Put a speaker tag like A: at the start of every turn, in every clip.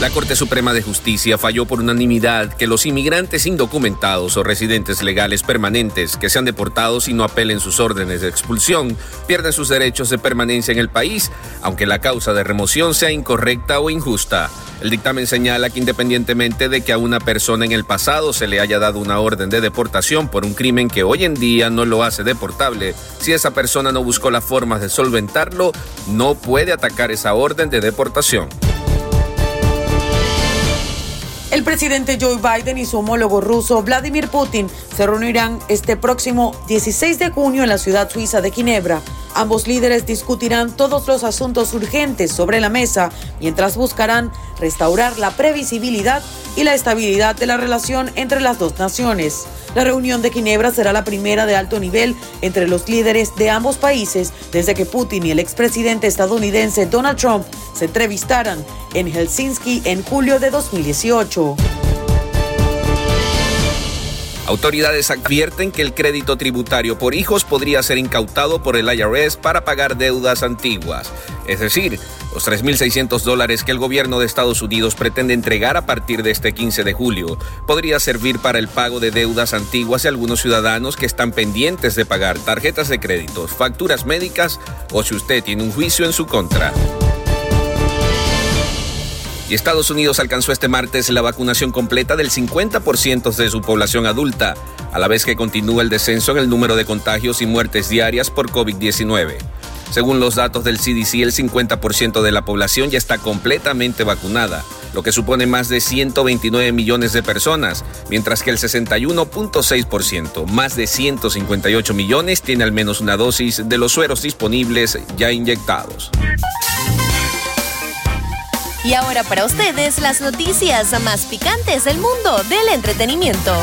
A: La Corte Suprema de Justicia falló por unanimidad que los inmigrantes indocumentados o residentes legales permanentes que sean deportados y no apelen sus órdenes de expulsión pierden sus derechos de permanencia en el país, aunque la causa de remoción sea incorrecta o injusta. El dictamen señala que independientemente de que a una persona en el pasado se le haya dado una orden de deportación por un crimen que hoy en día no lo hace deportable, si esa persona no buscó la forma de solventarlo, no puede atacar esa orden de deportación.
B: El presidente Joe Biden y su homólogo ruso Vladimir Putin se reunirán este próximo 16 de junio en la ciudad suiza de Ginebra. Ambos líderes discutirán todos los asuntos urgentes sobre la mesa mientras buscarán restaurar la previsibilidad y la estabilidad de la relación entre las dos naciones. La reunión de Ginebra será la primera de alto nivel entre los líderes de ambos países desde que Putin y el expresidente estadounidense Donald Trump se entrevistaran en Helsinki en julio de 2018.
A: Autoridades advierten que el crédito tributario por hijos podría ser incautado por el IRS para pagar deudas antiguas. Es decir, los 3.600 dólares que el gobierno de Estados Unidos pretende entregar a partir de este 15 de julio podría servir para el pago de deudas antiguas de algunos ciudadanos que están pendientes de pagar tarjetas de crédito, facturas médicas o si usted tiene un juicio en su contra. Y Estados Unidos alcanzó este martes la vacunación completa del 50% de su población adulta, a la vez que continúa el descenso en el número de contagios y muertes diarias por COVID-19. Según los datos del CDC, el 50% de la población ya está completamente vacunada, lo que supone más de 129 millones de personas, mientras que el 61.6%, más de 158 millones, tiene al menos una dosis de los sueros disponibles ya inyectados.
C: Y ahora para ustedes las noticias más picantes del mundo del entretenimiento.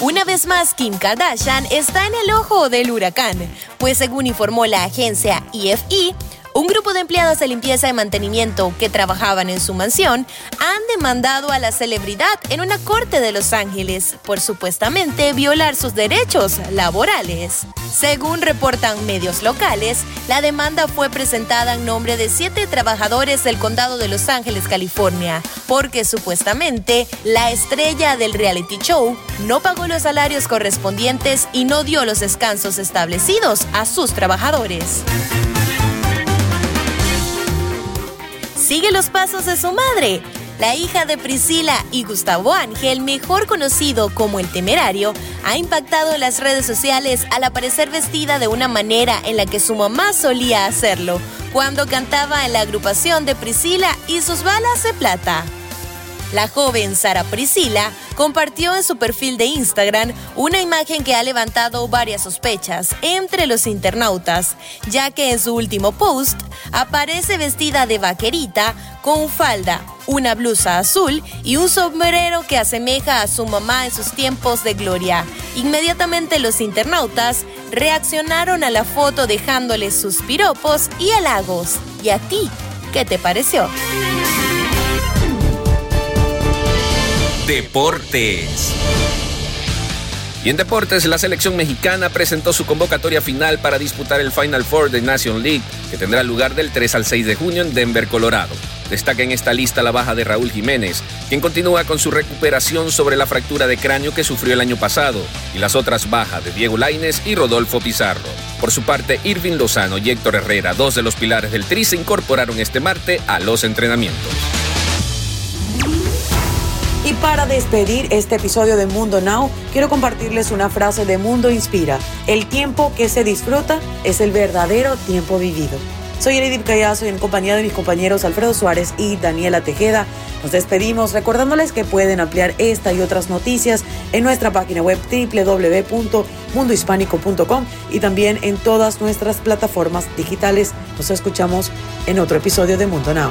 C: Una vez más, Kim Kardashian está en el ojo del huracán, pues según informó la agencia EFE, un grupo de empleadas de limpieza y mantenimiento que trabajaban en su mansión han demandado a la celebridad en una corte de Los Ángeles por supuestamente violar sus derechos laborales. Según reportan medios locales, la demanda fue presentada en nombre de siete trabajadores del condado de Los Ángeles, California, porque supuestamente la estrella del reality show no pagó los salarios correspondientes y no dio los descansos establecidos a sus trabajadores. Sigue los pasos de su madre. La hija de Priscila y Gustavo Ángel, mejor conocido como el temerario, ha impactado las redes sociales al aparecer vestida de una manera en la que su mamá solía hacerlo, cuando cantaba en la agrupación de Priscila y sus balas de plata. La joven Sara Priscila compartió en su perfil de Instagram una imagen que ha levantado varias sospechas entre los internautas, ya que en su último post aparece vestida de vaquerita con falda, una blusa azul y un sombrero que asemeja a su mamá en sus tiempos de gloria. Inmediatamente los internautas reaccionaron a la foto dejándole sus piropos y halagos. ¿Y a ti? ¿Qué te pareció?
A: Deportes. Y en deportes, la selección mexicana presentó su convocatoria final para disputar el Final Four de Nation League, que tendrá lugar del 3 al 6 de junio en Denver, Colorado. Destaca en esta lista la baja de Raúl Jiménez, quien continúa con su recuperación sobre la fractura de cráneo que sufrió el año pasado, y las otras bajas de Diego Laines y Rodolfo Pizarro. Por su parte, Irving Lozano y Héctor Herrera, dos de los pilares del Tri, se incorporaron este martes a los entrenamientos.
B: Y para despedir este episodio de Mundo Now, quiero compartirles una frase de Mundo Inspira. El tiempo que se disfruta es el verdadero tiempo vivido. Soy Edith Callazo y en compañía de mis compañeros Alfredo Suárez y Daniela Tejeda nos despedimos recordándoles que pueden ampliar esta y otras noticias en nuestra página web www.mundohispánico.com y también en todas nuestras plataformas digitales. Nos escuchamos en otro episodio de Mundo Now.